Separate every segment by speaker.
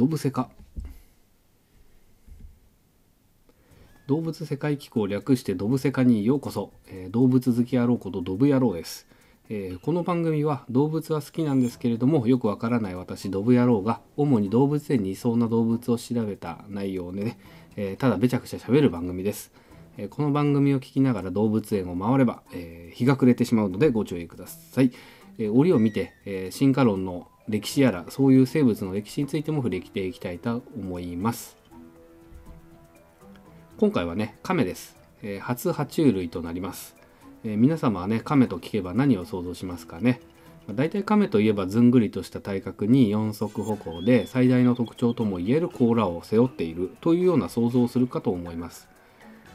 Speaker 1: 動物世化動物世界機構略してドブセカにようこそ、えー動物好き野郎ことドブ野郎です、えーこの番組は動物は好きなんですけれどもよくわからない私ドブ野郎が主に動物園にいそうな動物を調べた内容でね、えーただべちゃくちゃ喋る番組です、えこの番組を聞きながら動物園を回れば、え日が暮れてしまうのでご注意ください、え折を見て、え進化論の歴史やらそういう生物の歴史についても触れていきたいと思います。今回はね亀です、えー初爬虫類となります、えー皆様はね亀と聞けば何を想像しますかね。まあ大体亀といえばずんぐりとした体格に四足歩行で最大の特徴ともいえる甲羅を背負っているというような想像をするかと思います。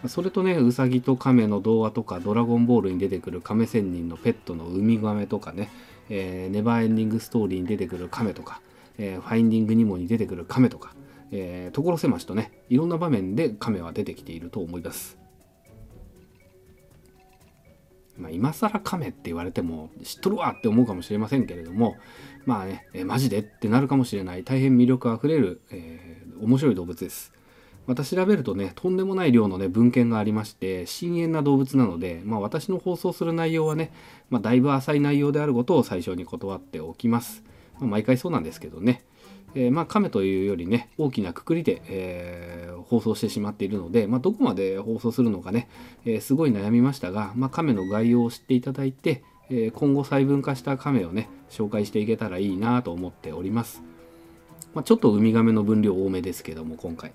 Speaker 1: まそれとねウサギと亀の童話とかドラゴンボールに出てくる亀仙人のペットのウミガメとかね、えーネバーエンディングストーリーに出てくる亀とか、えーファインディングニモに出てくる亀とかえー所狭しとねいろんな場面で亀は出てきていると思います。まあ、今更亀って言われても知っとるわって思うかもしれませんけれどもまあね、えマジでってなるかもしれない大変魅力あふれる、えー面白い動物です。また調べるとねとんでもない量のね文献がありまして深遠な動物なので、まあ、私の放送する内容はね、まあ、だいぶ浅い内容であることを最初に断っておきます。まあ毎回そうなんですけどね。えーまあ亀というよりね大きなくくりで、えー放送してしまっているので、まあ、どこまで放送するのかね、えーすごい悩みましたが、まあ、亀の概要を知っていただいて、えー今後細分化した亀をね紹介していけたらいいなと思っております、まあ、ちょっとウミガメの分量多めですけども今回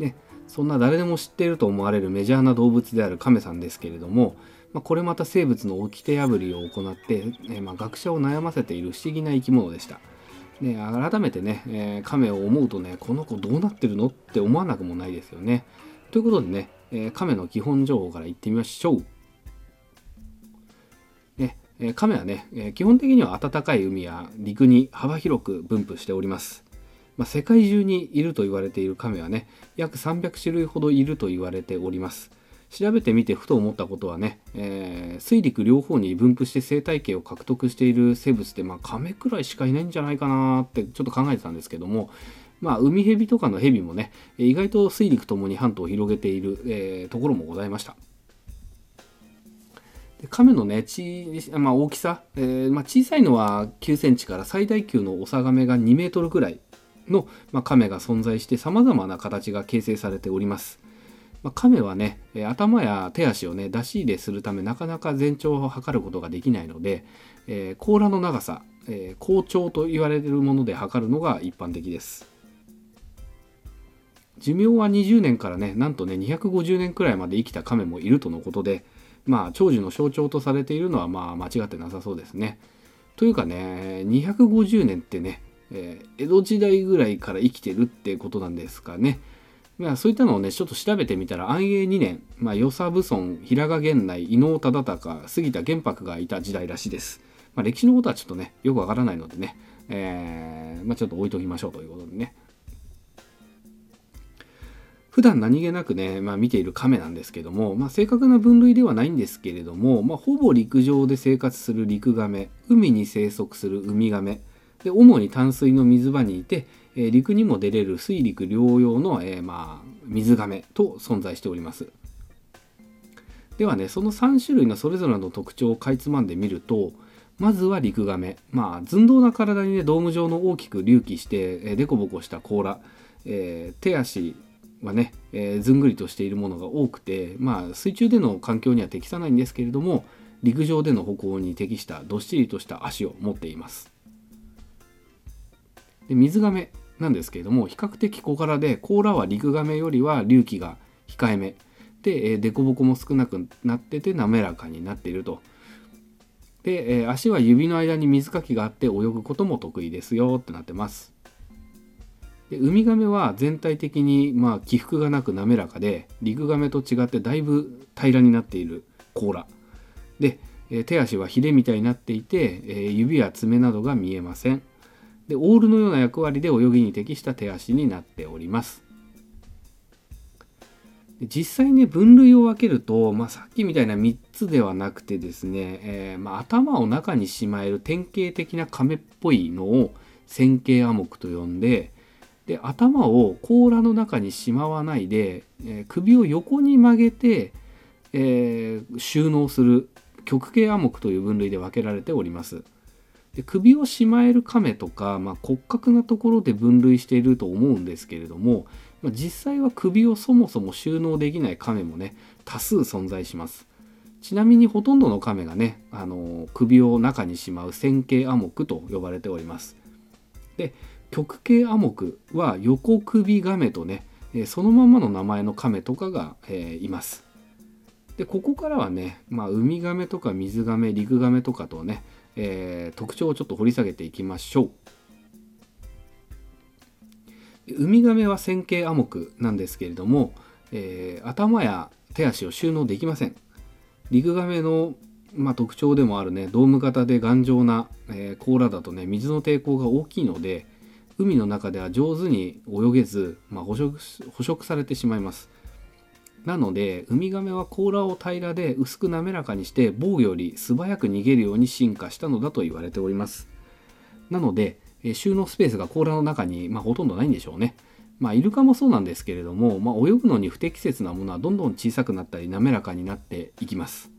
Speaker 1: ねそんな誰でも知っていると思われるメジャーな動物である亀さんですけれども、まあ、これまた生物の掟破りを行って、えまあ、学者を悩ませている不思議な生き物でした。ね、改めてね、えー亀を思うとねこの子どうなってるのって思わなくもないですよね。ということでね、えー亀の基本情報からいってみましょう。ねえー亀はね、えー基本的には暖かい海や陸に幅広く分布しております。まあ、世界中にいると言われている亀はね約300種類ほどいると言われております。調べてみてふと思ったことはね、えー水陸両方に分布して生態系を獲得している生物って、まあ、亀くらいしかいないんじゃないかなってちょっと考えてたんですけども、まあ、海蛇とかの蛇もね意外と水陸ともに半島を広げている、えーところもございました。で亀のねち、まあ、大きさ、えーまあ、小さいのは9センチから最大級のオサガメが2メートルくらいの、まあ、亀が存在してさまざまな形が形成されております。まあ、亀はね、頭や手足をね出し入れするためなかなか全長を測ることができないので、えー甲羅の長さ、えー甲長と言われるもので測るのが一般的です。寿命は20年からねなんとね250年くらいまで生きた亀もいるとのことでまあ長寿の象徴とされているのはまあ間違ってなさそうですね。というかね250年ってね、えー江戸時代ぐらいから生きてるってことなんですかね。まあ、そういったのをねちょっと調べてみたら安永2年、まあ、与謝蕪村平賀源内伊能忠敬杉田玄白がいた時代らしいです。まあ、歴史のことはちょっとねよくわからないのでね、えーまあ、ちょっと置いときましょうということでね。普段何気なくね、まあ、見ている亀なんですけども、まあ、正確な分類ではないんですけれども、まあ、ほぼ陸上で生活する陸亀海に生息するウミガメで主に淡水の水場にいて、え陸にも出れる水陸両用の、えーまあ、水亀と存在しております。ではねその3種類のそれぞれの特徴をかいつまんでみるとまずは陸亀。まあ寸胴な体にねドーム状の大きく隆起して、えー、デコボコした甲羅、えー手足はね、えーずんぐりとしているものが多くてまあ水中での環境には適さないんですけれども陸上での歩行に適したどっしりとした足を持っています。で水亀なんですけれども比較的小柄で甲羅は陸亀よりは隆起が控えめ。で、えー、凸凹も少なくなってて滑らかになっていると。で、え足は指の間に水かきがあって泳ぐことも得意ですよってなってます。でウミガメは全体的にまあ起伏がなく滑らかで陸ガメと違ってだいぶ平らになっている甲羅。で、え手足はヒレみたいになっていて、え指や爪などが見えません。でオールのような役割で泳ぎに適した手足になっております実際ね分類を分けると、まあ、さっきみたいな3つではなくてですね、えーまあ、頭を中にしまえる典型的な亀っぽいのを線形アモクと呼んでで頭を甲羅の中にしまわないで、えー、首を横に曲げて、えー、収納する極形アモクという分類で分けられております。で首をしまえる亀とか、まあ、骨格なところで分類していると思うんですけれども、まあ、実際は首をそもそも収納できない亀もね多数存在します。ちなみにほとんどの亀がね、あの首を中にしまう線形アモクと呼ばれております。で極形アモクは横首亀とねそのままの名前の亀とかが、えー、います。でここからはね、まあ、ウミガメとか水ガメ陸ガメとかとね、えー、特徴をちょっと掘り下げていきましょう。ウミガメは線形アモクなんですけれども、えー、頭や手足を収納できません。リグガメの、まあ、特徴でもあるねドーム型で頑丈な、えー、甲羅だとね水の抵抗が大きいので海の中では上手に泳げず、まあ、捕食捕食されてしまいますなのでウミガメは甲羅を平らで薄く滑らかにして防御より素早く逃げるように進化したのだと言われております。なので収納スペースが甲羅の中に、まあ、ほとんどないんでしょうね。まあ、イルカもそうなんですけれども、まあ、泳ぐのに不適切なものはどんどん小さくなったり滑らかになっていきます。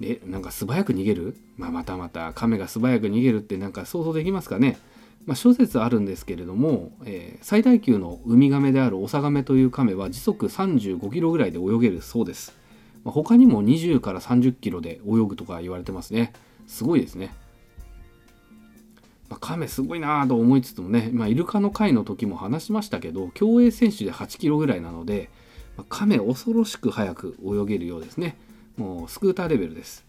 Speaker 1: でなんか素早く逃げる、まあ、またまた亀が素早く逃げるってなんか想像できますかね、まあ、諸説あるんですけれども、えー、最大級のウミガメであるオサガメという亀は時速35キロぐらいで泳げるそうです、まあ、他にも20から30キロで泳ぐとか言われてますね。すごいですね。まあ、亀すごいなと思いつつもね、まあ、イルカの回の時も話しましたけど競泳選手で8キロぐらいなので、まあ、亀恐ろしく速く泳げるようですね。もうスクーターレベルです。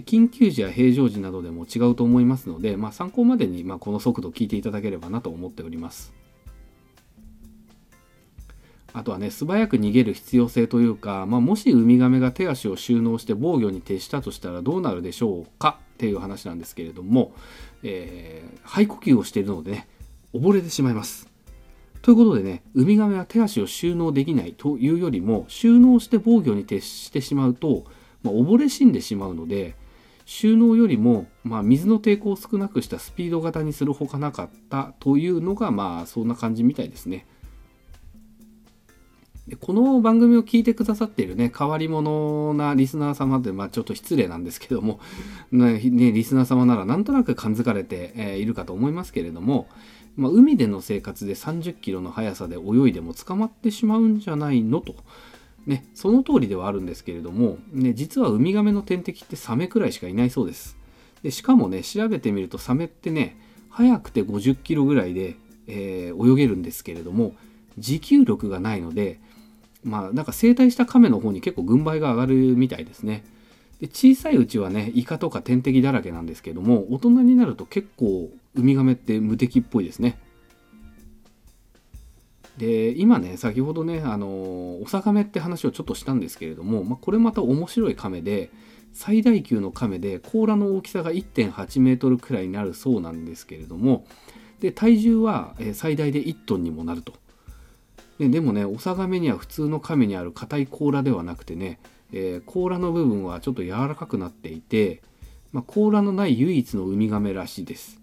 Speaker 1: 緊急時や平常時などでも違うと思いますので、まあ、参考までにまこの速度を聞いていただければなと思っておりますあとはね素早く逃げる必要性というか、まあ、もしウミガメが手足を収納して防御に徹したとしたらどうなるでしょうかっていう話なんですけれども、えー、肺呼吸をしているのでね溺れてしまいます。ということでねウミガメは手足を収納できないというよりも収納して防御に徹してしまうと、まあ、溺れ死んでしまうので収納よりも、まあ、水の抵抗を少なくしたスピード型にするほかなかったというのがまあそんな感じみたいですね。でこの番組を聞いてくださっているね変わり者なリスナー様って、まあ、ちょっと失礼なんですけども、ね、リスナー様ならなんとなく感づかれて、え、いるかと思いますけれども、まあ、海での生活で30キロの速さで泳いでも捕まってしまうんじゃないのと。ね、その通りではあるんですけれども、ね、実はウミガメの天敵ってサメくらいしかいないそうです。でしかもね調べてみるとサメってね速くて50キロぐらいで、えー、泳げるんですけれども持久力がないのでまあなんか生体した亀の方に結構軍配が上がるみたいですね。で小さいうちはねイカとか天敵だらけなんですけども大人になると結構ウミガメって無敵っぽいですね。で今ね先ほどねあのオサガメって話をちょっとしたんですけれども、まあ、これまた面白い亀で最大級の亀で甲羅の大きさが1.8メートルくらいになるそうなんですけれどもで体重は最大で1トンにもなると。ででもねおさがめには普通の亀にある硬い甲羅ではなくてね、えー、甲羅の部分はちょっと柔らかくなっていて、まあ、甲羅のない唯一のウミガメらしいです。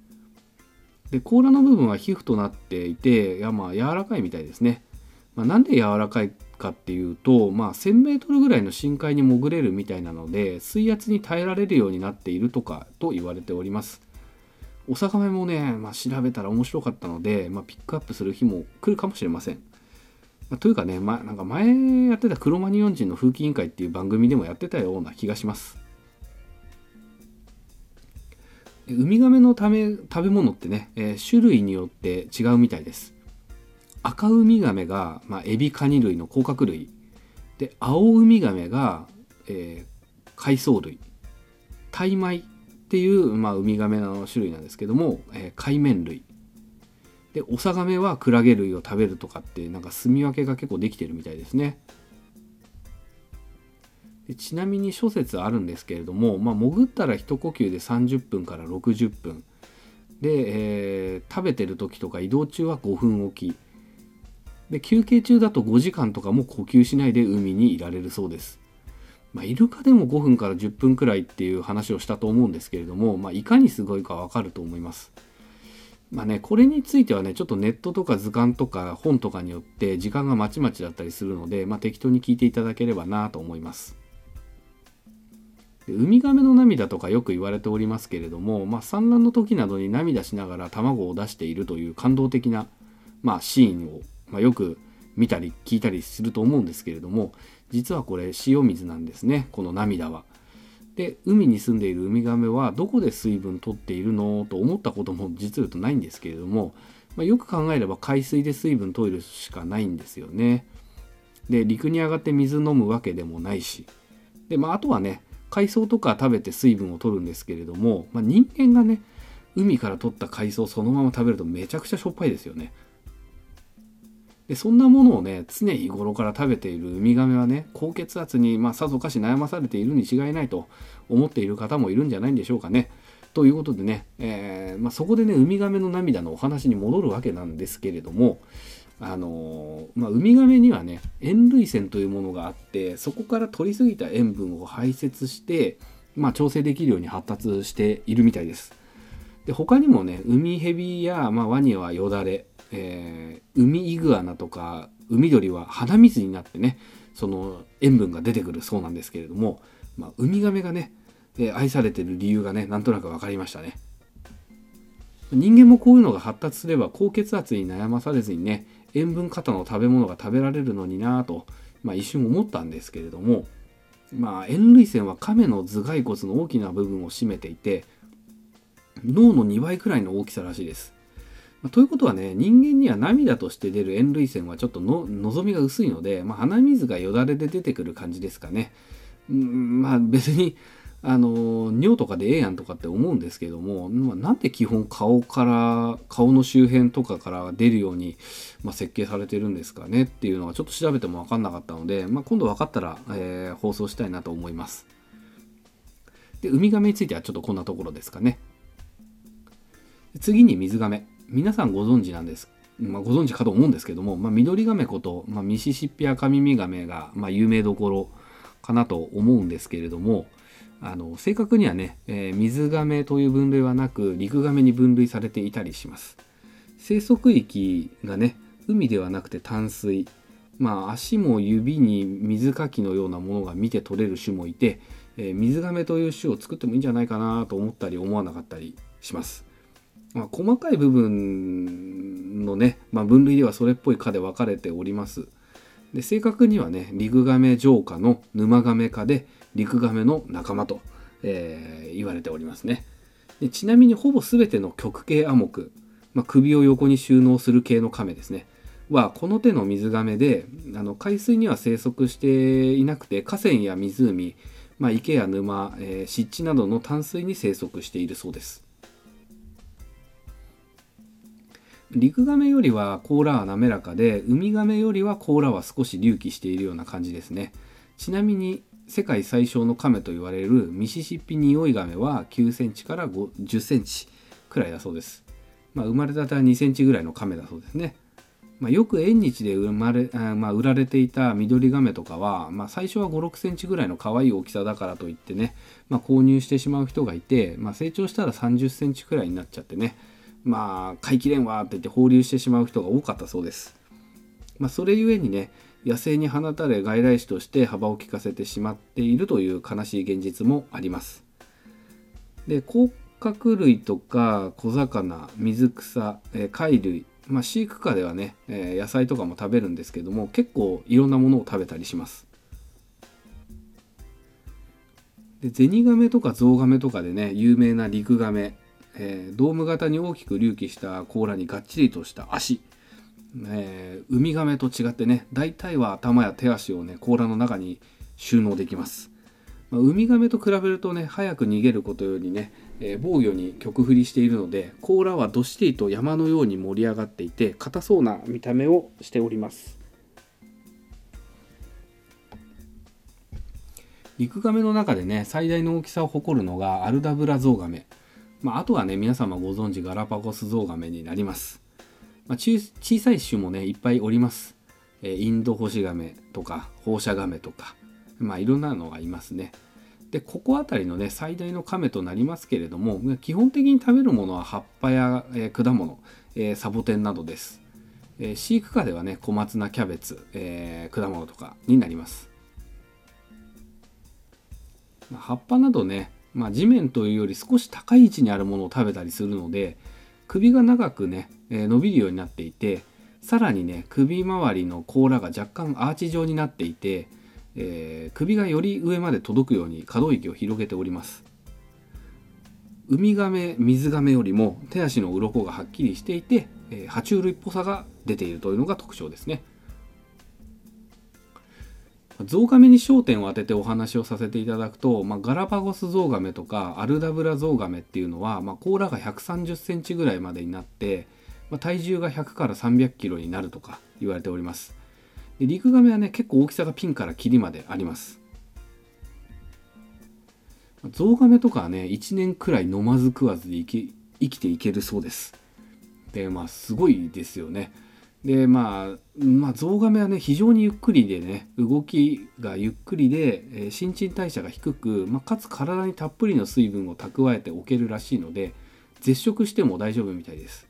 Speaker 1: で甲羅の部分は皮膚となっていていやまあ柔らかいみたいですね。まあ、なんで柔らかいかっていうと、まあ、1,000m ぐらいの深海に潜れるみたいなので水圧に耐えられるようになっているとかと言われております。お魚もね、まあ、調べたら面白かったので、まあ、ピックアップする日も来るかもしれません。まというかね、ま、なんか前やってたクロマニヨン人の風紀委員会っていう番組でもやってたような気がします。ウミガメのため食べ物ってね、えー、種類によって違うみたいです。赤ウミガメが、まあ、エビカニ類の甲殻類。で青ウミガメが、えー、海藻類。タイマイっていう、まあ、ウミガメの種類なんですけども、えー、海面類。でオサガメはクラゲ類を食べるとかってなんか住み分けが結構できてるみたいですね。でちなみに諸説あるんですけれども、まあ、潜ったら一呼吸で30分から60分で、えー、食べてる時とか移動中は5分おきで休憩中だと5時間とかも呼吸しないで海にいられるそうですまあ、イルカでも5分から10分くらいっていう話をしたと思うんですけれども、まあ、いかにすごいかわかると思います。まあね、これについてはね、ちょっとネットとか図鑑とか本とかによって時間がまちまちだったりするので、まあ、適当に聞いていただければなと思います。ウミガメの涙とかよく言われておりますけれども、まあ、産卵の時などに涙しながら卵を出しているという感動的な、まあ、シーンを、まあ、よく見たり聞いたりすると思うんですけれども実はこれ塩水なんですねこの涙は。で海に住んでいるウミガメはどこで水分取っているのと思ったことも実は言うとないんですけれども、まあ、よく考えれば海水で水分取るしかないんですよね。で陸に上がって水飲むわけでもないしで、まあ、あとはね海藻とか食べて水分を取るんですけれども、まあ、人間がね海から取った海藻そのまま食べるとめちゃくちゃしょっぱいですよね。でそんなものをね常日頃から食べているウミガメはね高血圧に、まあ、さぞかし悩まされているに違いないと思っている方もいるんじゃないんでしょうかね。ということでね、えー、まあ、そこでねウミガメの涙のお話に戻るわけなんですけれどもあのまあ、ウミガメにはね塩類腺というものがあってそこから取りすぎた塩分を排泄して、まあ、調整できるように発達しているみたいです。で他にもねウミヘビや、まあ、ワニはよだれ、えー、ウミイグアナとか海鳥は鼻水になってねその塩分が出てくるそうなんですけれども、まあ、ウミガメがね、えー、愛されてる理由がねなんとなく分かりましたね。人間もこういうのが発達すれば高血圧に悩まされずにね塩分過多の食べ物が食べられるのになぁと、まあ、一瞬思ったんですけれども、まあ、塩類腺は亀の頭蓋骨の大きな部分を占めていて脳の2倍くらいの大きさらしいです。ま、ということはね人間には涙として出る塩類腺はちょっとの望みが薄いので、まあ、鼻水がよだれで出てくる感じですかね。うんまあ別にあの尿とかでええやんとかって思うんですけども、まあ、なんで基本顔から顔の周辺とかから出るように、まあ、設計されてるんですかねっていうのはちょっと調べても分かんなかったので、まあ、今度分かったら、えー、放送したいなと思います。でウミガメについてはちょっとこんなところですかね。次に水ガメ皆さんご存知なんです、まあ、ご存知かと思うんですけども、まあ、緑ガメこと、まあ、ミシシッピアカミミガメが、まあ、有名どころかなと思うんですけれども、あの正確にはね、えー、水亀という分類はなく陸亀に分類されていたりします。生息域がね海ではなくて淡水。まあ足も指に水かきのようなものが見て取れる種もいて、えー、水亀という種を作ってもいいんじゃないかなと思ったり思わなかったりします、まあ、細かい部分のね、まあ、分類ではそれっぽい科で分かれております。で正確にはねリグガメ浄化の沼ガメ科でリクガメの仲間と、えー、言われておりますね。でちなみにほぼ全ての極系亜目、まあ、首を横に収納する系のカメですね。はこの手の水亀であの海水には生息していなくて河川や湖、まあ、池や沼、えー、湿地などの淡水に生息しているそうです。リクガメよりは甲羅は滑らかでウミガメよりは甲羅は少し隆起しているような感じですね。ちなみに世界最小のカメと言われるミシシッピニオイガメは9センチから10センチくらいだそうです。まあ、生まれたては2センチぐらいのカメだそうですね。まあ、よく縁日で生まれ、まあ、売られていた緑ガメとかは、まあ、最初は5 6センチぐらいの可愛い大きさだからといってね、まあ、購入してしまう人がいて、まあ、成長したら3 0センチくらいになっちゃってねまあ飼いきれんわって言って放流してしまう人が多かったそうです。まあ、それゆえにね野生に放たれ外来種として幅を利かせてしまっているという悲しい現実もあります。で甲殻類とか小魚水草、え貝類、まあ、飼育下ではね、え野菜とかも食べるんですけども結構いろんなものを食べたりします。でゼニガメとかゾウガメとかでね有名なリクガメ、えー、ドーム型に大きく隆起した甲羅にがっちりとした足えー、ウミガメと違ってね大体は頭や手足をね甲羅の中に収納できます、まあ、ウミガメと比べるとね早く逃げることよりね、えー、防御に曲振りしているので甲羅はどっしりと山のように盛り上がっていて硬そうな見た目をしております。リクガメの中でね最大の大きさを誇るのがアルダブラゾウガメ、まあ、あとはね皆様ご存知ガラパゴスゾウガメになります。まあ、小さい種もねいっぱいおります、えー、インドホシガメとか放射ガメとか、まあいろんなのがいますね。でここあたりのね最大の亀となりますけれども基本的に食べるものは葉っぱや、えー、果物、えー、サボテンなどです、えー、飼育下ではね小松菜キャベツ、え果物とかになります、まあ、葉っぱなどね、まあ、地面というより少し高い位置にあるものを食べたりするので首が長くね、え伸びるようになっていてさらにね首周りの甲羅が若干アーチ状になっていてえー、首がより上まで届くように可動域を広げております。ウミガメ水ガメよりも手足の鱗がはっきりしていて、えー、爬虫類っぽさが出ているというのが特徴ですね。ゾウガメに焦点を当ててお話をさせていただくと、まあ、ガラパゴスゾウガメとかアルダブラゾウガメっていうのは、まあ、甲羅が130センチぐらいまでになって、まあ、体重が100から300キロになるとか言われております。でリクガメはね結構大きさがピンからキリまであります。ゾウガメとかはね1年くらい飲まず食わずで生き生きていけるそうです。でまあすごいですよね。でまあまあゾウガメはね非常にゆっくりでね動きがゆっくりで、えー、新陳代謝が低く、まあ、かつ体にたっぷりの水分を蓄えておけるらしいので絶食しても大丈夫みたいです、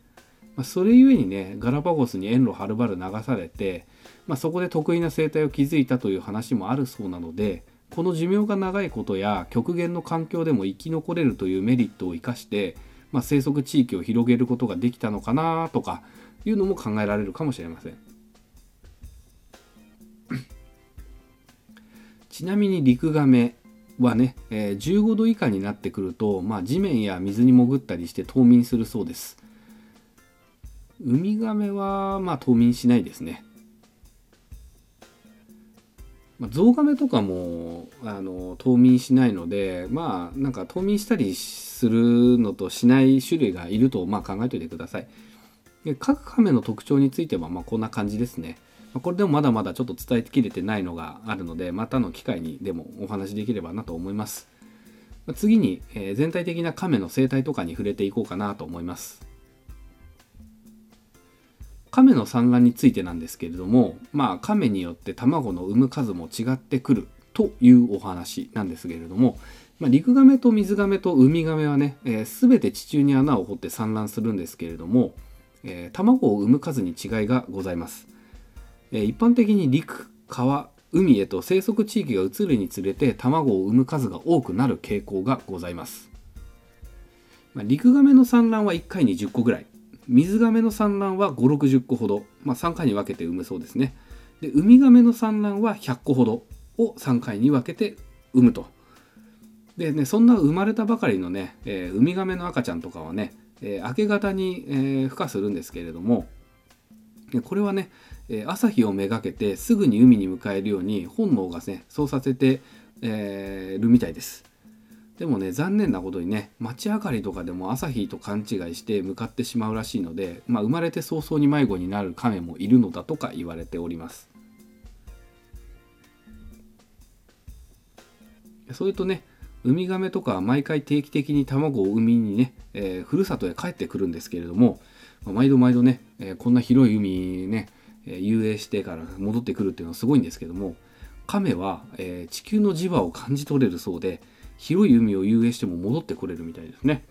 Speaker 1: まあ、それゆえにねガラパゴスに遠路はるばる流されてまあ、そこで得意な生態を築いたという話もあるそうなのでこの寿命が長いことや極限の環境でも生き残れるというメリットを生かして、まあ、生息地域を広げることができたのかなとかいうのも考えられるかもしれません。ちなみにリクガメはね、えー、15度以下になってくると、まあ、地面や水に潜ったりして冬眠するそうです。ウミガメはまあ冬眠しないですね。まあ、ゾウガメとかもあの冬眠しないのでまあなんか冬眠したりするのとしない種類がいるとまあ考えておいてください。で各カメの特徴についてはまあこんな感じですね。ま、これでもまだまだちょっと伝えきれてないのがあるのでまたの機会にでもお話しできればなと思います。次に、えー、全体的なカメの生態とかに触れていこうかなと思います。亀の産卵についてなんですけれどもまあ亀によって卵の産む数も違ってくるというお話なんですけれども、まあ、陸亀と水亀とウミガメはね、えー、全て地中に穴を掘って産卵するんですけれども、えー、卵を産む数に違いがございます、えー、一般的に陸川海へと生息地域が移るにつれて卵を産む数が多くなる傾向がございます、まあ、陸亀の産卵は1回に10個ぐらい。水亀の産卵は560個ほど、まあ、3回に分けて産むそうですね。でウミガメの産卵は100個ほどを3回に分けて産むと。でねそんな生まれたばかりのね、えー、ウミガメの赤ちゃんとかはね、えー、明け方に、えー、孵化するんですけれどもこれはね、え朝日をめがけてすぐに海に迎えるように本能がねそうさせて、えるみたいです。でもね残念なことにね街明かりとかでも朝日と勘違いして向かってしまうらしいので、まあ、生まれて早々に迷子になる亀もいるのだとか言われております。それとねウミガメとかは毎回定期的に卵を産みにね、えー、ふるさとへ帰ってくるんですけれども、まあ、毎度毎度ね、えー、こんな広い海ね、えー、遊泳してから戻ってくるっていうのはすごいんですけども亀は、え地球の磁場を感じ取れるそうで広い海を遊泳しても戻ってこれるみたいですね。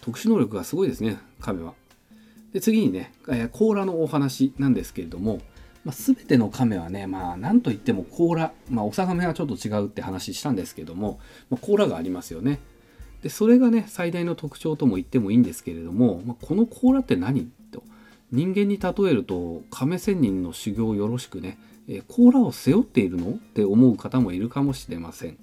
Speaker 1: 特殊能力がすごいですね亀は。で次にね、甲羅のお話なんですけれども、まあ、全ての亀はねまあ何といっても甲羅まあオサガメはちょっと違うって話したんですけども、まあ、甲羅がありますよね。でそれがね最大の特徴とも言ってもいいんですけれども、まあ、この甲羅って何と人間に例えると亀仙人の修行よろしくねえ甲羅を背負っているの？って思う方もいるかもしれません。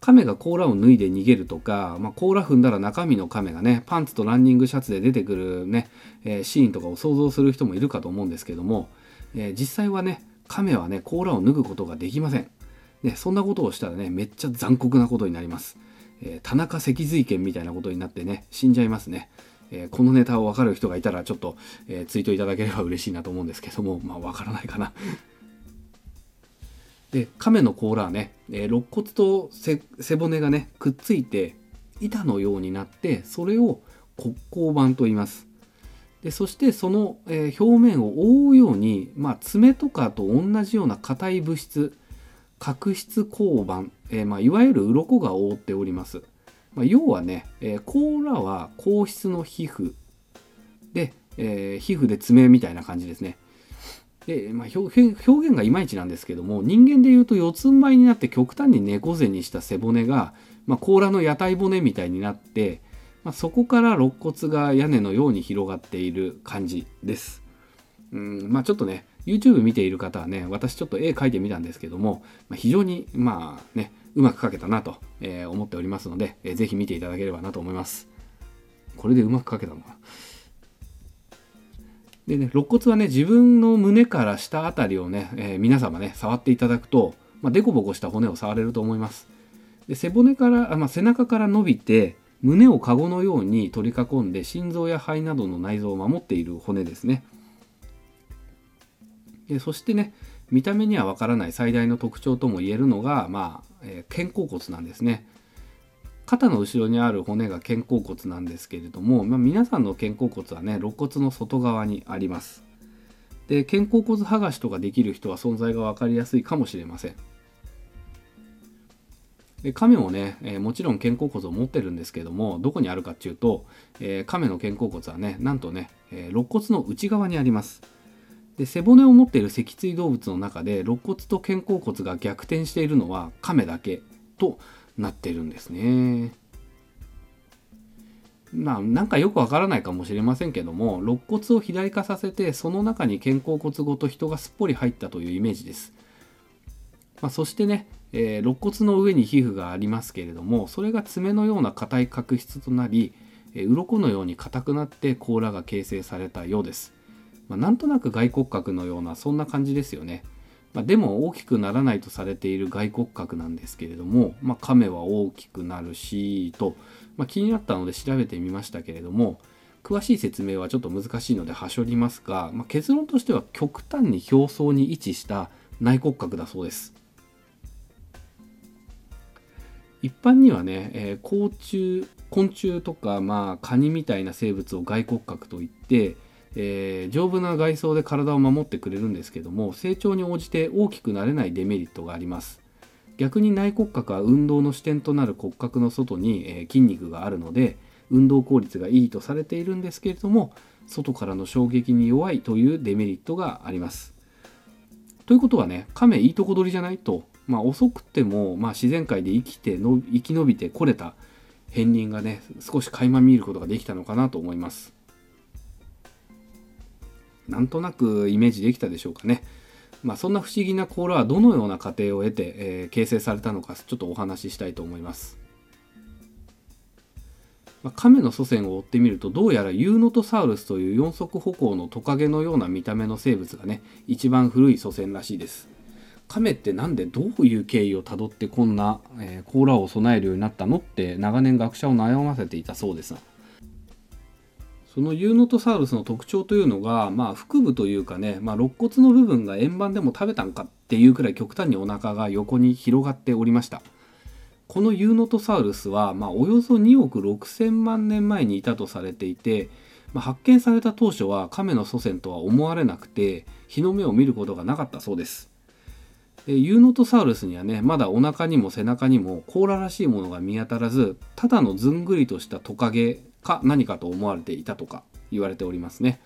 Speaker 1: 亀が甲羅を脱いで逃げるとか、まあ、甲羅踏んだら中身の亀がねパンツとランニングシャツで出てくるね、えー、シーンとかを想像する人もいるかと思うんですけども、えー、実際はね亀はね甲羅を脱ぐことができません。ね、そんなことをしたらねめっちゃ残酷なことになります。えー、田中脊髄腱みたいなことになってね死んじゃいますね。えー、このネタを分かる人がいたらちょっと、えー、ツイートいただければ嬉しいなと思うんですけどもまあ分からないかな。で亀の甲羅はね、えー、肋骨と背骨がねくっついて板のようになってそれを骨甲板と言います。でそしてその、え、表面を覆うように、まあ、爪とかと同じような硬い物質角質鋼板、え、まあ、いわゆる鱗が覆っております、まあ、要はね、えー、甲羅は硬質の皮膚で、え皮膚で爪みたいな感じですねで、まあ、表現表現がいまいちなんですけども人間でいうと四つん這いになって極端に猫背にした背骨が、まあ、甲羅の屋台骨みたいになって、まあ、そこから肋骨が屋根のように広がっている感じです。うんまあ、ちょっとね YouTube 見ている方はね私ちょっと絵描いてみたんですけども、まあ、非常にまあねうまく描けたなと、え思っておりますので、えー、ぜひ見ていただければなと思います。これでうまく描けたのかな？でね、肋骨はね、自分の胸から下あたりをね、えー、皆様ね、触っていただくと、まあ、デコボコした骨を触れると思います。で背骨からあ、まあ、背中から伸びて、胸をカゴのように取り囲んで、心臓や肺などの内臓を守っている骨ですね。でそしてね、見た目にはわからない最大の特徴とも言えるのが、まあ、え、肩甲骨なんですね。肩の後ろにある骨が肩甲骨なんですけれども、まあ、皆さんの肩甲骨はね肋骨の外側にあります。で肩甲骨剥がしとかできる人は存在が分かりやすいかもしれません。で亀もね、えー、もちろん肩甲骨を持ってるんですけどもどこにあるかっていうと、えー、亀の肩甲骨はねなんとね、えー、肋骨の内側にあります。で背骨を持っている脊椎動物の中で肋骨と肩甲骨が逆転しているのは亀だけとなってるんですね。まあなんかよくわからないかもしれませんけども肋骨を肥大化させてその中に肩甲骨ごと人がすっぽり入ったというイメージです。まあ、そしてね、えー、肋骨の上に皮膚がありますけれどもそれが爪のような硬い角質となり、えー、鱗のように硬くなって甲羅が形成されたようです。まあ、なんとなく外骨格のようなそんな感じですよね。まあ、でも大きくならないとされている外骨格なんですけれども、まあ、亀は大きくなるしと、まあ、気になったので調べてみましたけれども詳しい説明はちょっと難しいのではしょりますが、まあ、結論としては極端に表層に位置した内骨格だそうです。一般にはね、えー、甲虫昆虫とか、まあ、カニみたいな生物を外骨格といってえー、丈夫な外装で体を守ってくれるんですけども成長に応じて大きくなれないデメリットがあります。逆に内骨格は運動の視点となる骨格の外に、えー、筋肉があるので運動効率がいいとされているんですけれども外からの衝撃に弱いというデメリットがあります。ということはね亀いいとこ取りじゃないと、まあ、遅くても、まあ、自然界で生きての生き延びてこれた片鱗がね少し垣間見ることができたのかなと思います。なんとなくイメージできたでしょうかね。まあ、そんな不思議な甲羅はどのような過程を経て、えー、形成されたのかちょっとお話ししたいと思います。まあ、亀の祖先を追ってみるとどうやらユーノトサウルスという四足歩行のトカゲのような見た目の生物がね一番古い祖先らしいです。亀ってなんでどういう経緯をたどってこんな、えー、甲羅を備えるようになったのって長年学者を悩ませていたそうですそのユーノトサウルスの特徴というのが、まあ、腹部というかね、まあ、肋骨の部分が円盤でも食べたんかっていうくらい極端にお腹が横に広がっておりました。このユーノトサウルスは、まあ、およそ2億6,000万年前にいたとされていて、まあ、発見された当初は亀の祖先とは思われなくて日の目を見ることがなかったそうです。でユーノトサウルスにはねまだお腹にも背中にも甲羅らしいものが見当たらずただのずんぐりとしたトカゲか何かと思われていたとか言われておりますね。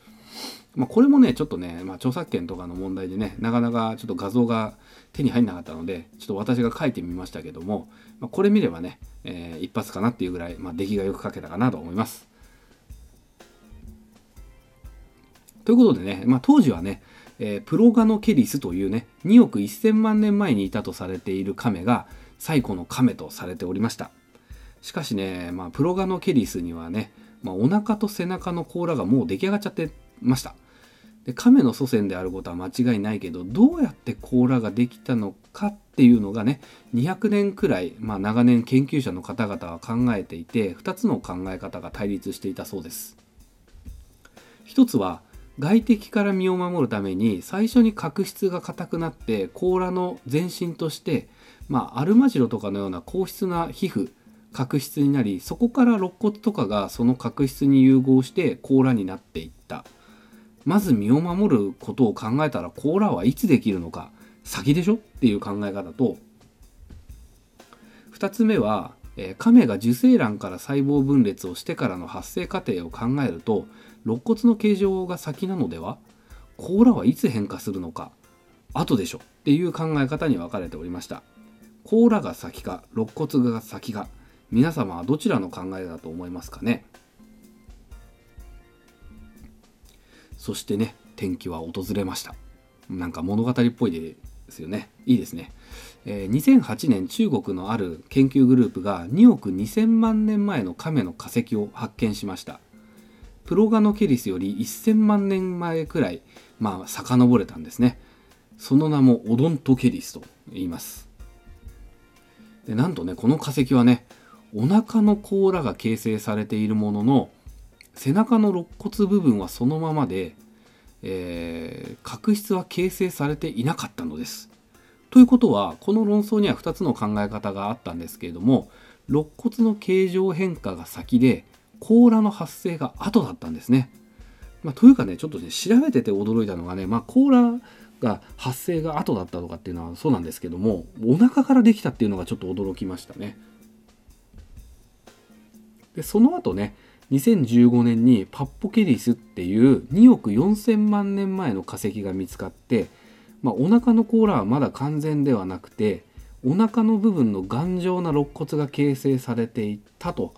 Speaker 1: まあ、これもね、ちょっとね、まあ、著作権とかの問題でね、なかなかちょっと画像が手に入んなかったので、ちょっと私が書いてみましたけども、まあ、これ見ればね、えー、一発かなっていうぐらい、まあ、出来がよく書けたかなと思います。ということでね、まあ、当時はね、えー、プロガノケリスというね、2億1000万年前にいたとされている亀が最古の亀とされておりました。しかしね、まあ、プロガノケリスにはね、まあ、お腹と背中の甲羅がもう出来上がっちゃってました。で亀の祖先であることは間違いないけどどうやって甲羅ができたのかっていうのがね200年くらい、まあ、長年研究者の方々は考えていて2つの考え方が対立していたそうです。一つは外敵から身を守るために最初に角質が硬くなって甲羅の前身として、まあ、アルマジロとかのような硬質な皮膚角質になりそこから肋骨とかがその角質に融合して甲羅になっていった。まず身を守ることを考えたら甲羅はいつできるのか先でしょっていう考え方と2つ目は、えー、亀が受精卵から細胞分裂をしてからの発生過程を考えると肋骨の形状が先なのでは甲羅はいつ変化するのか後でしょっていう考え方に分かれておりました。甲羅が先か肋骨が先か皆様はどちらの考えだと思いますかね？そしてね天気は訪れました。なんか物語っぽいですよね。いいですね、えー、2008年中国のある研究グループが2億2000万年前の亀の化石を発見しました。プロガノケリスより1000万年前くらいまあ遡れたんですね。その名もオドントケリスと言います。でなんとねこの化石はねお腹の甲羅が形成されているものの背中の肋骨部分はそのままで、えー、角質は形成されていなかったのです。ということはこの論争には2つの考え方があったんですけれども肋骨の形状変化が先で甲羅の発生が後だったんですね。まあ、というかねちょっとね調べてて驚いたのがね、まあ、甲羅が発生が後だったとかっていうのはそうなんですけどもお腹からできたっていうのがちょっと驚きましたね。でその後ね2015年にパッポケリスっていう2億4,000万年前の化石が見つかって、まあ、お腹の甲羅はまだ完全ではなくてお腹の部分の頑丈な肋骨が形成されていたと。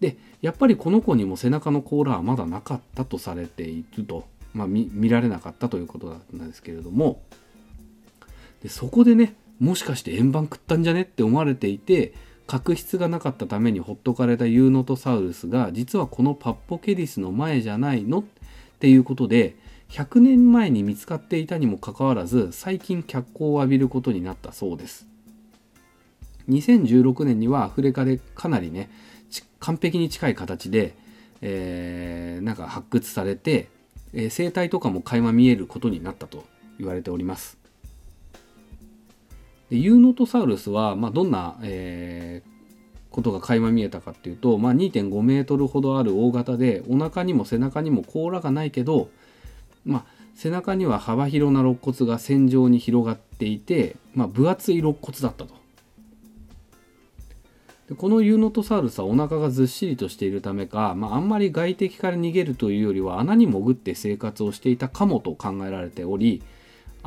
Speaker 1: でやっぱりこの子にも背中の甲羅はまだなかったとされていると、まあ、見られなかったということなんですけれどもでそこでねもしかして円盤食ったんじゃねって思われていて角質がなかったためにほっとかれたユーノトサウルスが実はこのパッポケリスの前じゃないの？っていうことで100年前に見つかっていたにもかかわらず最近脚光を浴びることになったそうです2016年にはアフリカでかなりね完璧に近い形で、えー、なんか発掘されて、えー、生態とかも垣間見えることになったと言われております。でユーノトサウルスは、まあ、どんな、えー、ことが垣間見えたかっていうと、まあ、2.5メートルほどある大型でお腹にも背中にも甲羅がないけど、まあ、背中には幅広な肋骨が線状に広がっていて、まあ、分厚い肋骨だったと。でこのユーノトサウルスはお腹がずっしりとしているためか、まあ、あんまり外敵から逃げるというよりは穴に潜って生活をしていたかもと考えられており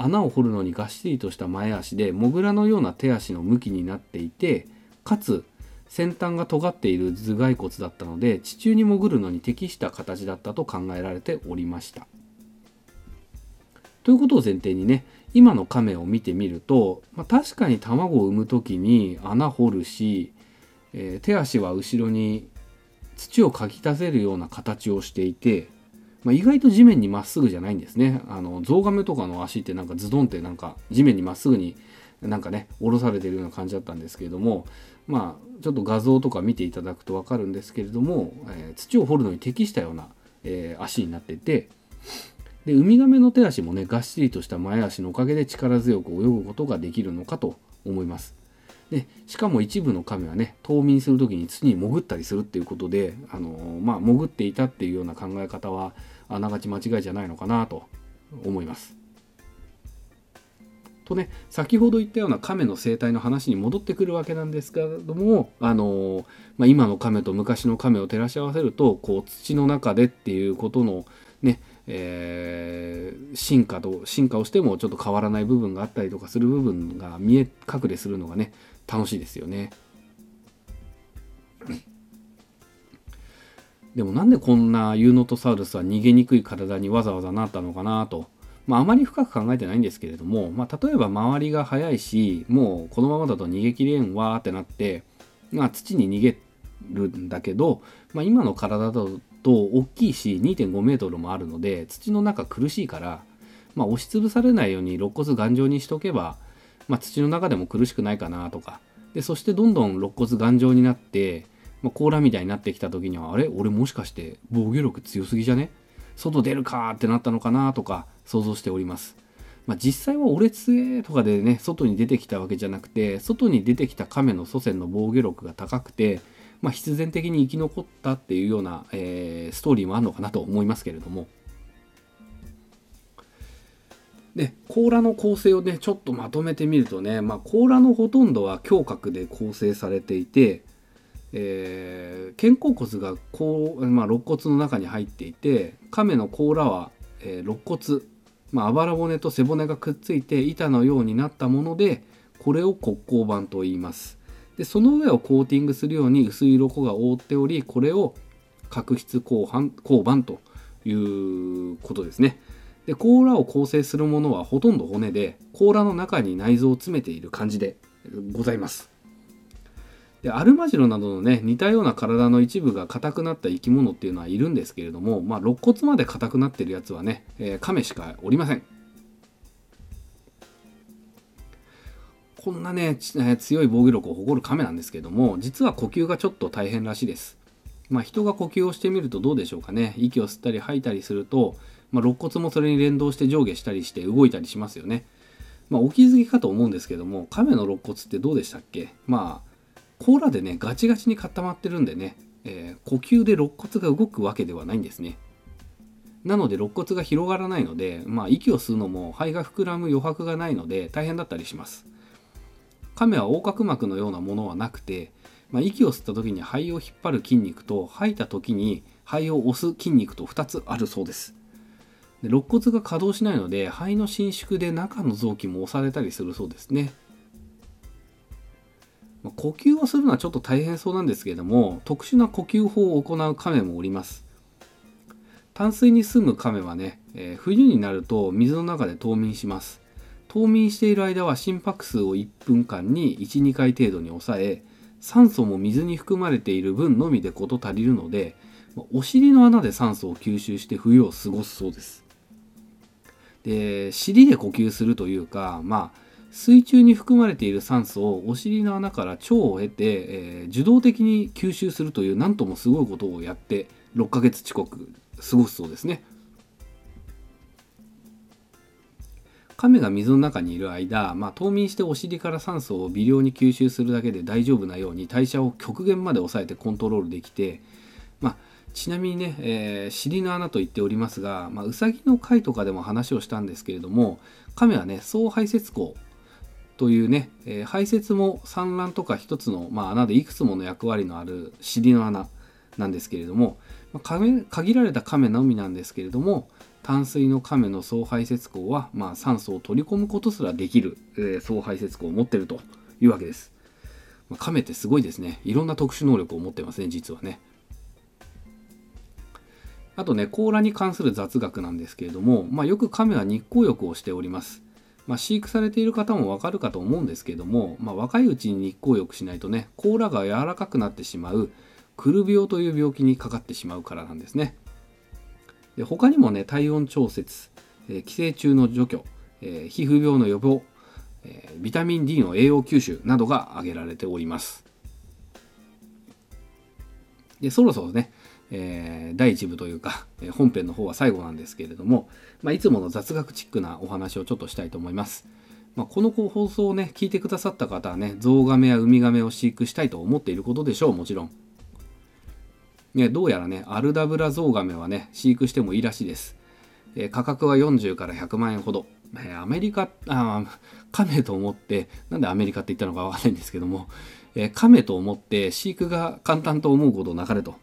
Speaker 1: 穴を掘るのにがっしりとした前足でモグラのような手足の向きになっていてかつ先端が尖っている頭蓋骨だったので地中に潜るのに適した形だったと考えられておりました。ということを前提にね今の亀を見てみると、まあ、確かに卵を産む時に穴掘るしえー、手足は後ろに土をかき出せるような形をしていて、まあ、意外と地面にまっすぐじゃないんですね。あのゾウガメとかの足ってなんかズドンってなんか地面にまっすぐになんかね下ろされてるような感じだったんですけれどもまあちょっと画像とか見ていただくと分かるんですけれども、えー、土を掘るのに適したような、えー、足になっててでウミガメの手足もねがっしりとした前足のおかげで力強く泳ぐことができるのかと思います。でしかも一部の亀はね冬眠する時に土に潜ったりするっていうことで、あのまあ、潜っていたっていうような考え方はあながち間違いじゃないのかなと思います。とね先ほど言ったような亀の生態の話に戻ってくるわけなんですけれども、あのまあ、今の亀と昔の亀を照らし合わせるとこう土の中でっていうことのねえー、進化と進化をしてもちょっと変わらない部分があったりとかする部分が見え隠れするのがね楽しいですよね。でもなんでこんなユーノトサウルスは逃げにくい体にわざわざなったのかなと。まあ、あまり深く考えてないんですけれども、まあ、例えば周りが速いしもうこのままだと逃げきれんわーってなって、まあ、土に逃げるんだけど、まあ、今の体だと大きいし2.5メートルもあるので土の中苦しいから、まあ、押しつぶされないように肋骨頑丈にしとけばまあ、土の中でも苦しくないかなとか。でそしてどんどん肋骨頑丈になって、まあ、甲羅みたいになってきた時にはあれ？俺もしかして防御力強すぎじゃね？外出るかってなったのかなとか想像しております。まあ、実際は俺強えとかでね外に出てきたわけじゃなくて外に出てきた亀の祖先の防御力が高くてまあ、必然的に生き残ったっていうような、えー、ストーリーもあるのかなと思いますけれども。で甲羅の構成をねちょっとまとめてみるとね、まあ、甲羅のほとんどは胸郭で構成されていて、えー、肩甲骨がこう、まあ、肋骨の中に入っていて亀の甲羅は、えー、肋骨、まあ、あばら骨と背骨がくっついて板のようになったものでこれを骨甲板と言いますでその上をコーティングするように薄い鱗が覆っておりこれを角質鋼板ということですね。で甲羅を構成するものはほとんど骨で甲羅の中に内臓を詰めている感じでございます。でアルマジロなどのね似たような体の一部が硬くなった生き物っていうのはいるんですけれどもまあ肋骨まで硬くなってるやつはね、えー、亀しかおりません。こんなね強い防御力を誇る亀なんですけども実は呼吸がちょっと大変らしいです。まあ人が呼吸をしてみるとどうでしょうかね。息を吸ったり吐いたりするとまあ、肋骨もそれに連動して上下したりして動いたりしますよね。まあ、お気づきかと思うんですけども亀の肋骨ってどうでしたっけ？まあ甲羅でねガチガチに固まってるんでね、えー、呼吸で肋骨が動くわけではないんですね。なので肋骨が広がらないので、まあ、息を吸うのも肺が膨らむ余白がないので大変だったりします。亀は横隔膜のようなものはなくて、まあ、息を吸った時に肺を引っ張る筋肉と吐いた時に肺を押す筋肉と2つあるそうです。で肋骨が稼働しないので肺の伸縮で中の臓器も押されたりするそうですね。ま呼吸をするのはちょっと大変そうなんですけれども特殊な呼吸法を行う亀もおります。淡水に住む亀はね、えー、冬になると水の中で冬眠します。冬眠している間は心拍数を1分間に12回程度に抑え酸素も水に含まれている分のみで事足りるのでお尻の穴で酸素を吸収して冬を過ごすそうです。で尻で呼吸するというかまあ水中に含まれている酸素をお尻の穴から腸を経て、えー、受動的に吸収するという何ともすごいことをやって6ヶ月遅刻過ごすそうですね。亀が水の中にいる間、まあ、冬眠してお尻から酸素を微量に吸収するだけで大丈夫なように代謝を極限まで抑えてコントロールできて、ちなみにね、えー、尻の穴と言っておりますが、まあ、うさぎの回とかでも話をしたんですけれども亀はね総排泄口というね、えー、排泄も産卵とか一つの、まあ、穴でいくつもの役割のある尻の穴なんですけれども、まあ、限られた亀のみなんですけれども淡水の亀の総排泄口は、まあ、酸素を取り込むことすらできる、えー、総排泄口を持ってるというわけです。まあ、亀ってすごいですね。いろんな特殊能力を持ってますね、実はね。あとね、甲羅に関する雑学なんですけれども、まあ、よく亀は日光浴をしております。まあ、飼育されている方もわかるかと思うんですけれども、まあ、若いうちに日光浴しないとね、甲羅が柔らかくなってしまう、くる病という病気にかかってしまうからなんですね。で他にもね、体温調節、えー、寄生虫の除去、えー、皮膚病の予防、えー、ビタミン D の栄養吸収などが挙げられております。でそろそろね、えー、第1部というか、え本編の方は最後なんですけれども、まあ、いつもの雑学チックなお話をちょっとしたいと思います。まあ、この放送をね、聞いてくださった方はね、ゾウガメやウミガメを飼育したいと思っていることでしょう、もちろん。ね、どうやらね、アルダブラゾウガメはね、飼育してもいいらしいです。えー、価格は40から100万円ほど。えー、アメリカ、あカメと思って、なんでアメリカって言ったのかわかんないんですけども、えー、カメと思って飼育が簡単と思うことなかれと。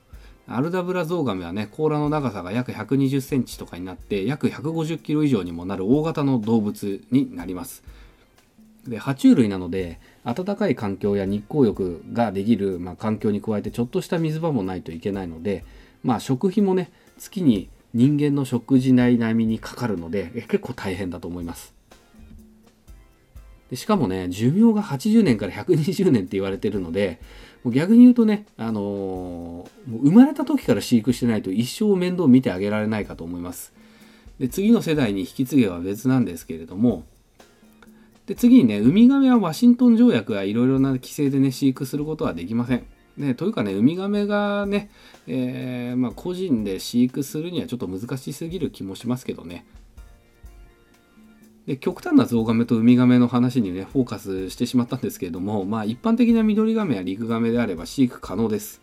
Speaker 1: アルダブラゾウガメはね、甲羅の長さが約120センチとかになって、約150キロ以上にもなる大型の動物になります。で、爬虫類なので、暖かい環境や日光浴ができる、まあ、環境に加えて、ちょっとした水場もないといけないので、まあ、食費もね、月に人間の食事代並みにかかるので、結構大変だと思います。でしかもね、寿命が80年から120年って言われてるので、もう逆に言うとね、あのー、もう生まれた時から飼育してないと一生面倒見てあげられないかと思います。で次の世代に引き継げは別なんですけれども、で次にね、ウミガメはワシントン条約やいろいろな規制でね、飼育することはできません。ね、というかね、ウミガメがね、えー、まあ、個人で飼育するにはちょっと難しすぎる気もしますけどね。で極端なゾウガメとウミガメの話にねフォーカスしてしまったんですけれどもまあ一般的な緑ガメやリクガメであれば飼育可能です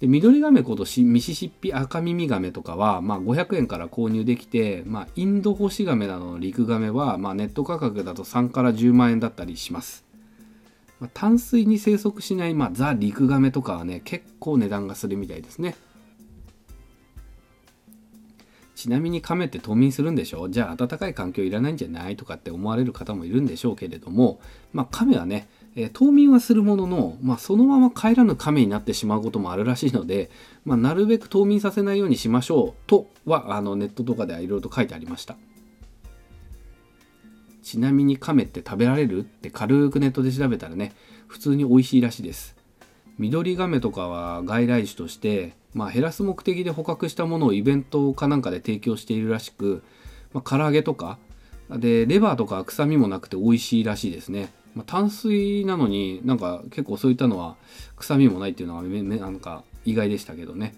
Speaker 1: で緑ガメことミシシッピアカミミガメとかは、まあ、500円から購入できて、まあ、インドホシガメなどの陸ガメは、まあ、ネット価格だと3から10万円だったりします。ま、淡水に生息しない、まあ、ザ・陸ガメとかはね結構値段がするみたいですね。ちなみに亀って冬眠するんでしょ？じゃあ暖かい環境いらないんじゃない？とかって思われる方もいるんでしょうけれども、まあ、亀はね、えー、冬眠はするものの、まあ、そのまま帰らぬ亀になってしまうこともあるらしいので、まあ、なるべく冬眠させないようにしましょうとはあのネットとかではいろいろと書いてありました。ちなみに亀って食べられる？って軽くネットで調べたらね普通に美味しいらしいです。緑ガメとかは外来種としてまあ、減らす目的で捕獲したものをイベントかなんかで提供しているらしく、まあ、唐揚げとかでレバーとか臭みもなくて美味しいらしいですね、まあ、淡水なのになんか結構そういったのは臭みもないっていうのはなんか意外でしたけどね。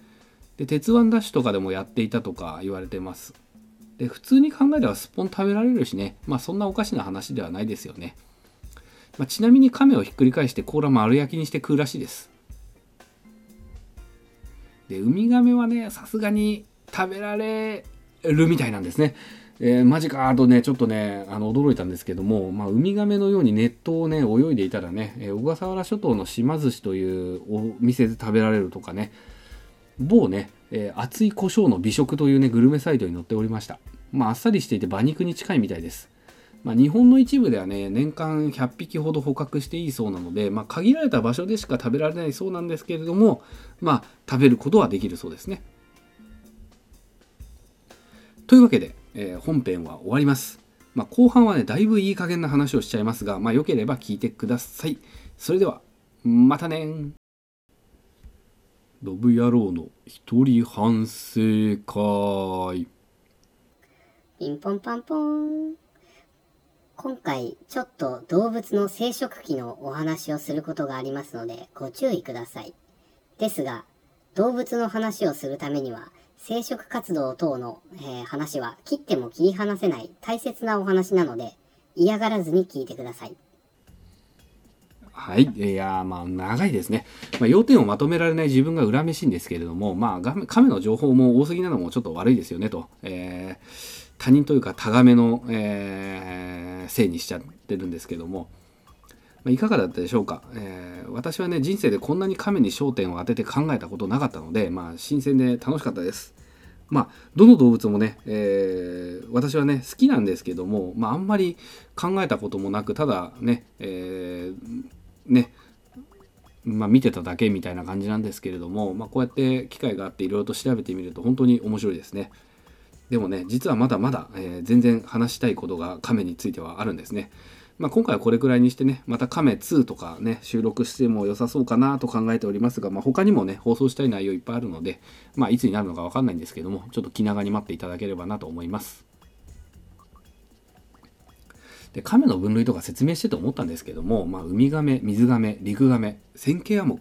Speaker 1: で鉄腕ダッシュとかでもやっていたとか言われてます。で普通に考えればすっぽん食べられるしね。まあそんなおかしな話ではないですよね、まあ、ちなみに亀をひっくり返して甲羅丸焼きにして食うらしいです。でウミガメはねさすがに食べられるみたいなんですね。えー、マジかとね、ちょっとね、あの驚いたんですけども、まあ、ウミガメのように熱湯をね、泳いでいたらね、えー、小笠原諸島の島寿司というお店で食べられるとかね、某ね、えー、熱い胡椒の美食というね、グルメサイトに載っておりました。まあ、あっさりしていて馬肉に近いみたいです。まあ、日本の一部ではね、年間100匹ほど捕獲していいそうなので、まあ、限られた場所でしか食べられないそうなんですけれども、まあ、食べることはできるそうですね。というわけで、えー、本編は終わります。まあ、後半はね、だいぶいい加減な話をしちゃいますが、まあ、よければ聞いてください。それでは、またねドブ野郎の一人反省会。
Speaker 2: ピンポンパンポン。今回ちょっと動物の生殖器のお話をすることがありますのでご注意ください。ですが、動物の話をするためには生殖活動等の、えー、話は切っても切り離せない大切なお話なので嫌がらずに聞いてください。
Speaker 1: はい。いやまあ、長いですね。まあ、要点をまとめられない自分が恨めしいんですけれども、まあ、亀の情報も多すぎなのもちょっと悪いですよねと。えー他人というかタガメの、えー、せいにしちゃってるんですけども、まあ、いかがだったでしょうか、えー、私はね人生でこんなに亀に焦点を当てて考えたことなかったので、まあ、新鮮で楽しかったです。まあ、どの動物もね、えー、私はね好きなんですけども、まあ、あんまり考えたこともなくただね、えー、ねまあ、見てただけみたいな感じなんですけれども、まあ、こうやって機会があっていろいろと調べてみると本当に面白いですね。でもね、実はまだまだ、えー、全然話したいことが亀についてはあるんですね。まあ、今回はこれくらいにしてね、また亀2とかね、収録しても良さそうかなと考えておりますが、まあ、他にもね、放送したい内容いっぱいあるので、まあ、いつになるのかわかんないんですけども、ちょっと気長に待っていただければなと思います。で亀の分類とか説明してて思ったんですけども、まあ、ウミガメ、水ガメ、陸ガメ、線形亜目、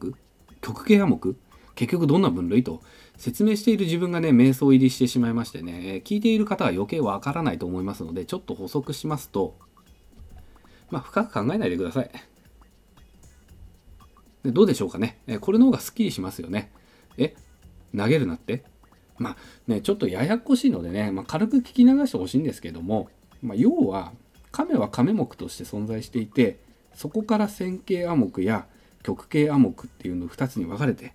Speaker 1: 極形亜目、結局どんな分類と説明している自分がね、瞑想入りしてしまいましてね、聞いている方は余計わからないと思いますので、ちょっと補足しますと、まあ、深く考えないでください。でどうでしょうかね。これの方がスッキリしますよね。え投げるなって？まあね、ちょっとややこしいのでね、まあ、軽く聞き流してほしいんですけども、まあ、要は、亀は亀目として存在していて、そこから線形亜目や極形亜目っていうの2つに分かれて、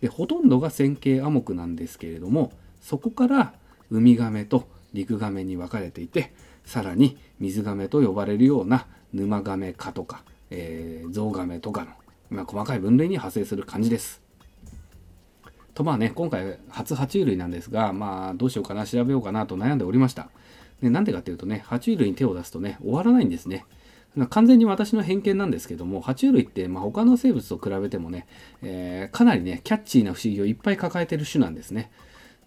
Speaker 1: でほとんどが線形亜目なんですけれどもそこからウミガメと陸ガメに分かれていてさらに水ガメと呼ばれるような沼ガメ科とか、えー、ゾウガメとかの、まあ、細かい分類に派生する感じです。とまあね今回初爬虫類なんですがまあどうしようかな調べようかなと悩んでおりました。でなんでかっていうとね爬虫類に手を出すとね終わらないんですね。完全に私の偏見なんですけども爬虫類って、まあ、他の生物と比べてもね、えー、かなりねキャッチーな不思議をいっぱい抱えてる種なんですね。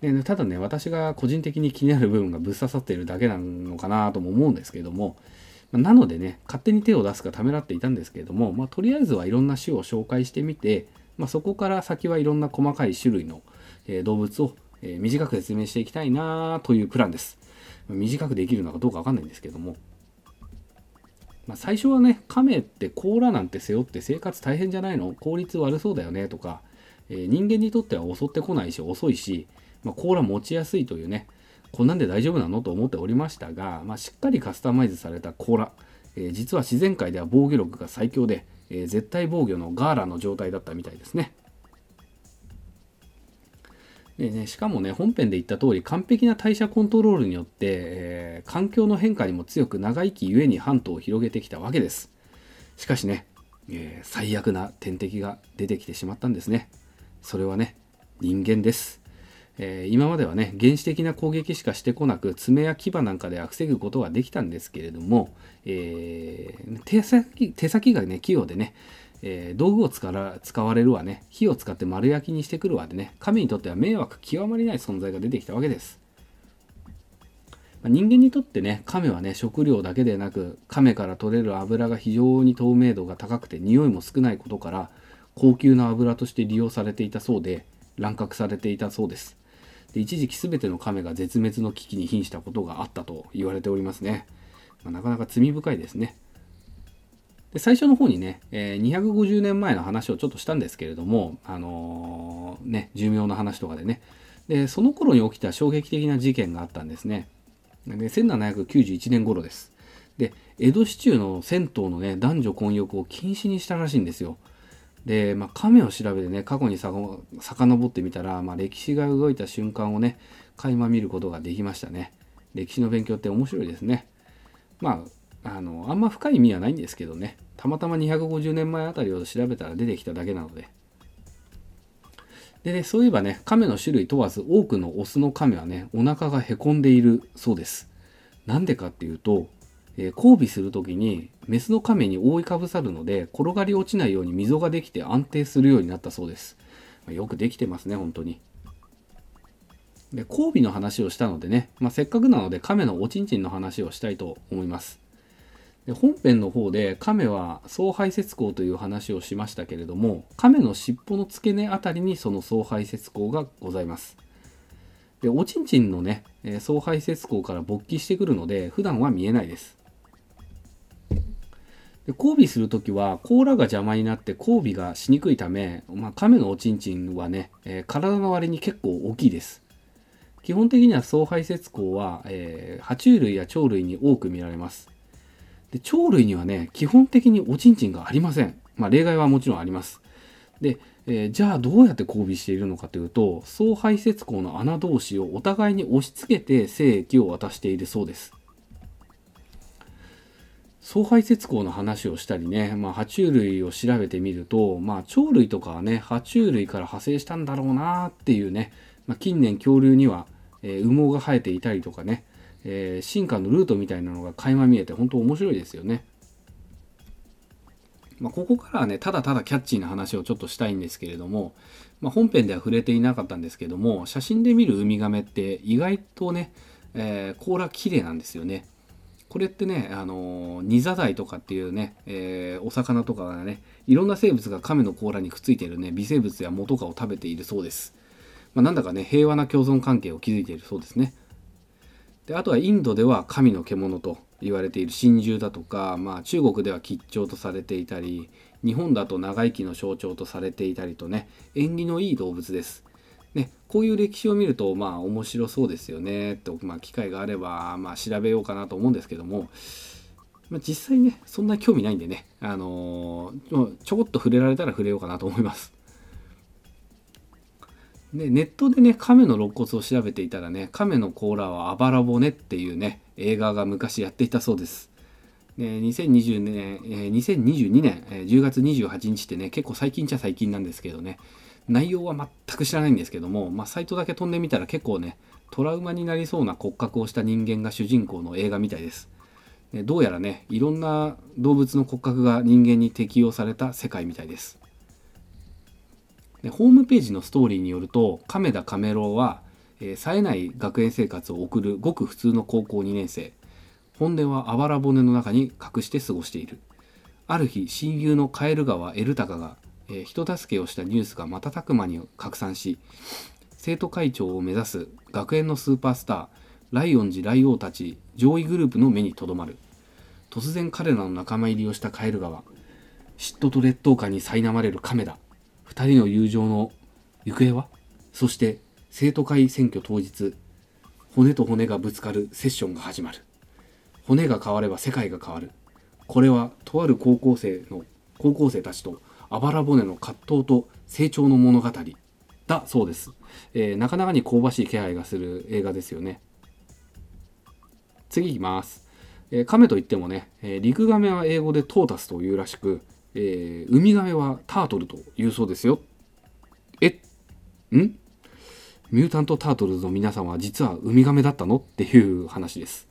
Speaker 1: でただね私が個人的に気になる部分がぶっ刺さっているだけなのかなとも思うんですけども、ま、なのでね勝手に手を出すかためらっていたんですけれども、まあ、とりあえずはいろんな種を紹介してみて、まあ、そこから先はいろんな細かい種類の、えー、動物を、えー、短く説明していきたいなというプランです。短くできるのかどうかわかんないんですけども。まあ、最初はね亀って甲羅なんて背負って生活大変じゃないの？効率悪そうだよねとか、えー、人間にとっては襲ってこないし遅いし、まあ、甲羅持ちやすいというねこんなんで大丈夫なのと思っておりましたが、まあ、しっかりカスタマイズされた甲羅、えー、実は自然界では防御力が最強で、えー、絶対防御のガーラの状態だったみたいですね。でね、しかもね本編で言った通り完璧な代謝コントロールによって、えー、環境の変化にも強く長生きゆえに半島を広げてきたわけです。しかしね、えー、最悪な天敵が出てきてしまったんですね。それはね人間です。えー、今まではね原始的な攻撃しかしてこなく爪や牙なんかでは防ぐことができたんですけれども、え、手先手先がね器用でね、えー、道具を使わ使われるわね。火を使って丸焼きにしてくるわでね。神にとっては迷惑極まりない存在が出てきたわけです。ま人間にとってね亀はね食料だけでなく亀から取れる油が非常に透明度が高くて匂いも少ないことから高級な油として利用されていたそうで乱獲されていたそうです。で一時期全ての亀が絶滅の危機に瀕したことがあったと言われておりますね、まあ、なかなか罪深いですね。で最初の方にね、えー、250年前の話をちょっとしたんですけれどもあのー、ね寿命の話とかでね。でその頃に起きた衝撃的な事件があったんですね。で1791年頃です。で江戸市中の銭湯のね男女混浴を禁止にしたらしいんですよ。で、まあ、亀を調べてね過去にさ遡ってみたら、まあ、歴史が動いた瞬間をね垣間見ることができましたね。歴史の勉強って面白いですね。まああのあんま深い意味はないんですけどね。たまたま250年前あたりを調べたら出てきただけなので。でそういえばね亀の種類問わず多くのオスの亀はねお腹がへこんでいるそうです。なんでかっていうとえー、交尾する時にメスの亀に覆いかぶさるので転がり落ちないように溝ができて安定するようになったそうです、まあ、よくできてますね本当に。で交尾の話をしたのでね、まあ、せっかくなので亀のおちんちんの話をしたいと思います。で本編の方で亀は総排泄口という話をしましたけれども亀の尻尾の付け根あたりにその総排泄口がございます。でおちんちんのね総排泄口から勃起してくるので普段は見えないです。で交尾する時は甲羅が邪魔になって交尾がしにくいため、まあ、亀のおちんちんはね、えー、体の割に結構大きいです。基本的には総排泄口は、えー、爬虫類や鳥類に多く見られます。で鳥類にはね基本的におちんちんがありません。まあ例外はもちろんあります。で、えー、じゃあどうやって交尾しているのかというと総排泄口の穴同士をお互いに押し付けて精液を渡しているそうです。総排泄口の話をしたりね、まあ、爬虫類を調べてみると、まあ、鳥類とかはね、爬虫類から派生したんだろうなっていうね、まあ、近年恐竜には、えー、羽毛が生えていたりとかね、えー、進化のルートみたいなのが垣間見えて本当面白いですよね。まあ、ここからはね、ただただキャッチーな話をちょっとしたいんですけれども、まあ、本編では触れていなかったんですけども、写真で見るウミガメって意外とね、えー、甲羅綺麗なんですよね。これってね、あのニザダイとかっていうね、えー、お魚とかがね、いろんな生物が亀の甲羅にくっついてるね、微生物や藻とかを食べているそうです。まあ、なんだかね、平和な共存関係を築いているそうですね。であとはインドでは神の獣と言われている真珠だとか、まあ、中国では吉兆とされていたり日本だと長生きの象徴とされていたりとね縁起のいい動物ですね、こういう歴史を見るとまあ面白そうですよねと、まあ、機会があればまあ調べようかなと思うんですけども、まあ、実際ねそんな興味ないんでね、あのー、ちょこっと触れられたら触れようかなと思います。でネットでね亀の肋骨を調べていたらね亀の甲羅はあばら骨っていうね映画が昔やっていたそうです。で2020年、えー、2022年、10月28日ってね結構最近っちゃ最近なんですけどね内容は全く知らないんですけども、まあ、サイトだけ飛んでみたら結構ねトラウマになりそうな骨格をした人間が主人公の映画みたいですでどうやらねいろんな動物の骨格が人間に適用された世界みたいですでホームページのストーリーによると亀田亀郎は、えー、冴えない学園生活を送るごく普通の高校2年生。本音はあばら骨の中に隠して過ごしている。ある日親友のカエル川エルタカがえー、人助けをしたニュースが瞬く間に拡散し生徒会長を目指す学園のスーパースターライオン寺ライオウたち上位グループの目にとどまる。突然彼らの仲間入りをしたカエル川。嫉妬と劣等感に苛まれる亀田。2人の友情の行方は？そして生徒会選挙当日骨と骨がぶつかるセッションが始まる。骨が変われば世界が変わる。これはとある高校生の高校生たちとあばら骨の葛藤と成長の物語だそうです、えー、なかなかに香ばしい気配がする映画ですよね。次いきます、えー、亀といってもね、えー、陸亀は英語でトータスというらしく、えー、ウミガメはタートルというそうですよえん？ミュータント・タートルズの皆さんは実はウミガメだったの？っていう話です。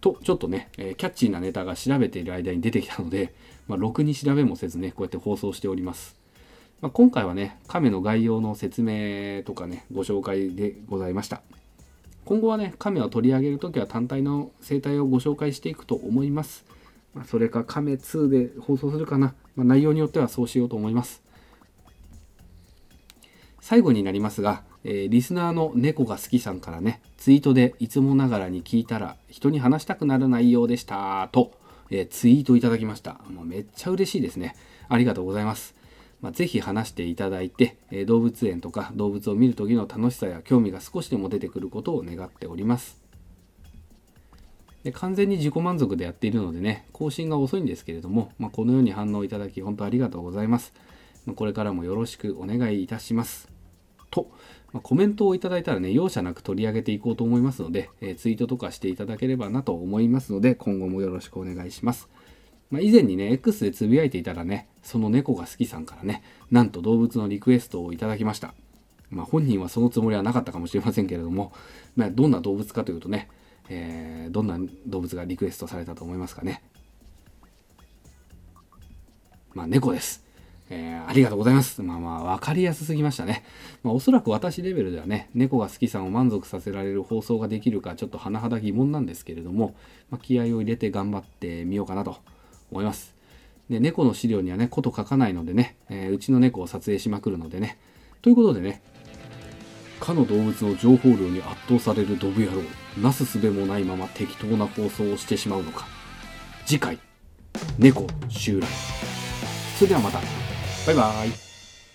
Speaker 1: と、ちょっとね、え、キャッチーなネタが調べている間に出てきたので、まあ、ろくに調べもせずね、こうやって放送しております。まあ、今回はね、亀の概要の説明とかね、ご紹介でございました。今後はね、亀を取り上げるときは単体の生態をご紹介していくと思います。ま、それか亀2で放送するかな。まあ、内容によってはそうしようと思います。最後になりますが、えー、リスナーの猫が好きさんからね、ツイートでいつもながらに聞いたら人に話したくなる内容でしたと、えー、ツイートいただきました。もうめっちゃ嬉しいですね。ありがとうございます。まあ、ぜひ話していただいて、えー、動物園とか動物を見る時の楽しさや興味が少しでも出てくることを願っております。で完全に自己満足でやっているのでね、更新が遅いんですけれども、まあ、このように反応いただき本当ありがとうございます。これからもよろしくお願いいたします。と、まあ、コメントをいただいたらね、容赦なく取り上げていこうと思いますので、えー、ツイートとかしていただければなと思いますので、今後もよろしくお願いします。まあ、以前にね、X でつぶやいていたらね、その猫が好きさんからね、なんと動物のリクエストをいただきました。まあ、本人はそのつもりはなかったかもしれませんけれども、まあ、どんな動物かというとね、えー、どんな動物がリクエストされたと思いますかね？まあ、猫です。えー、ありがとうございます。まあまあ、わかりやすすぎましたね。まあ、おそらく私レベルではね、猫が好きさんを満足させられる放送ができるか、ちょっと甚だ疑問なんですけれども、まあ、気合を入れて頑張ってみようかなと思います。で、猫の資料にはね、こと書かないのでね、えー、うちの猫を撮影しまくるのでね。ということでね、かの動物の情報量に圧倒されるドブ野郎、なすすべもないまま適当な放送をしてしまうのか。次回、猫襲来。それではまた。バイバーイ。